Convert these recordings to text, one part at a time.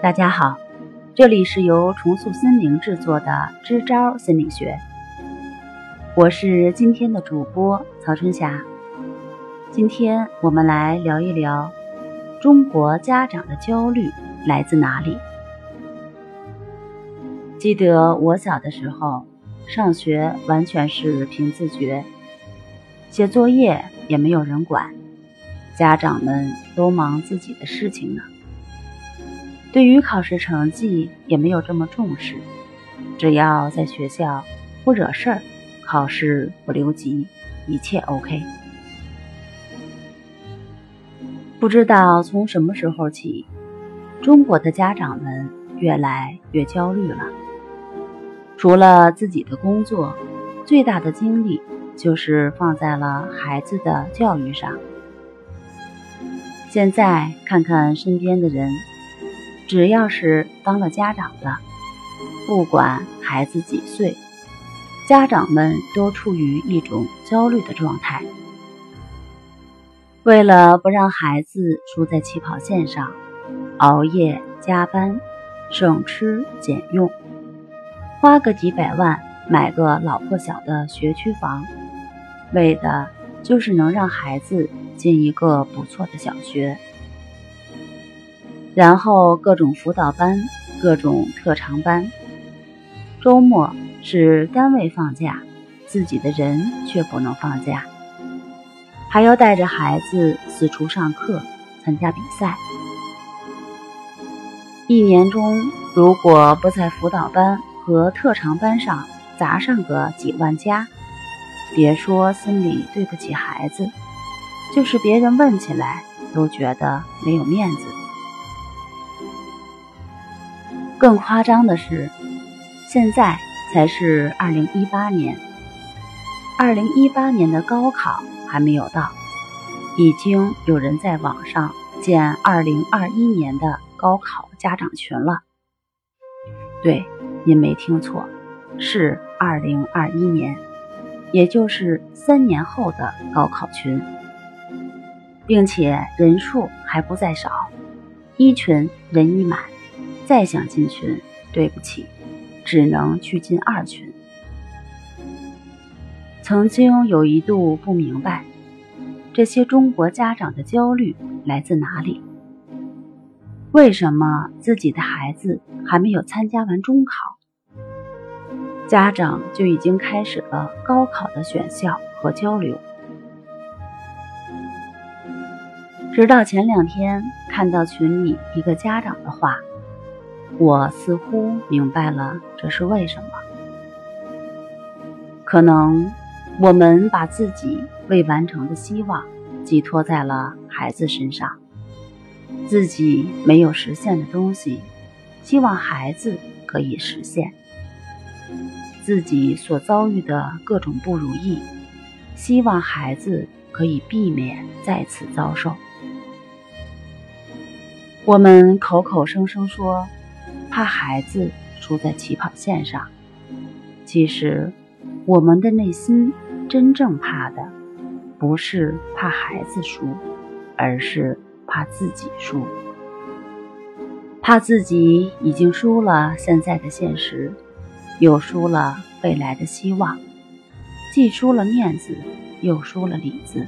大家好，这里是由重塑心灵制作的支招心理学，我是今天的主播曹春霞。今天我们来聊一聊中国家长的焦虑来自哪里。记得我小的时候，上学完全是凭自觉，写作业也没有人管，家长们都忙自己的事情呢。对于考试成绩也没有这么重视，只要在学校不惹事儿，考试不留级，一切 OK。不知道从什么时候起，中国的家长们越来越焦虑了。除了自己的工作，最大的精力就是放在了孩子的教育上。现在看看身边的人。只要是当了家长的，不管孩子几岁，家长们都处于一种焦虑的状态。为了不让孩子输在起跑线上，熬夜加班，省吃俭用，花个几百万买个老破小的学区房，为的就是能让孩子进一个不错的小学。然后各种辅导班，各种特长班。周末是单位放假，自己的人却不能放假，还要带着孩子四处上课、参加比赛。一年中，如果不在辅导班和特长班上砸上个几万加，别说心里对不起孩子，就是别人问起来都觉得没有面子。更夸张的是，现在才是二零一八年，二零一八年的高考还没有到，已经有人在网上建二零二一年的高考家长群了。对，您没听错，是二零二一年，也就是三年后的高考群，并且人数还不在少，一群人已满。再想进群，对不起，只能去进二群。曾经有一度不明白，这些中国家长的焦虑来自哪里？为什么自己的孩子还没有参加完中考，家长就已经开始了高考的选校和交流？直到前两天看到群里一个家长的话。我似乎明白了这是为什么。可能我们把自己未完成的希望寄托在了孩子身上，自己没有实现的东西，希望孩子可以实现；自己所遭遇的各种不如意，希望孩子可以避免再次遭受。我们口口声声说。怕孩子输在起跑线上，其实我们的内心真正怕的，不是怕孩子输，而是怕自己输。怕自己已经输了现在的现实，又输了未来的希望，既输了面子，又输了里子，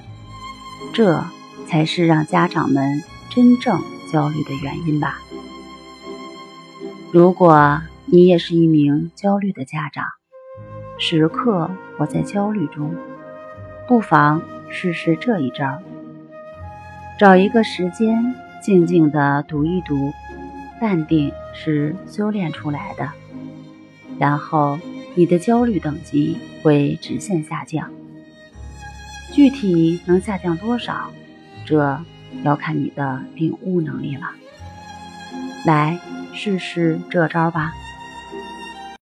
这才是让家长们真正焦虑的原因吧。如果你也是一名焦虑的家长，时刻活在焦虑中，不妨试试这一招：找一个时间，静静的读一读。淡定是修炼出来的，然后你的焦虑等级会直线下降。具体能下降多少，这要看你的领悟能力了。来。试试这招吧。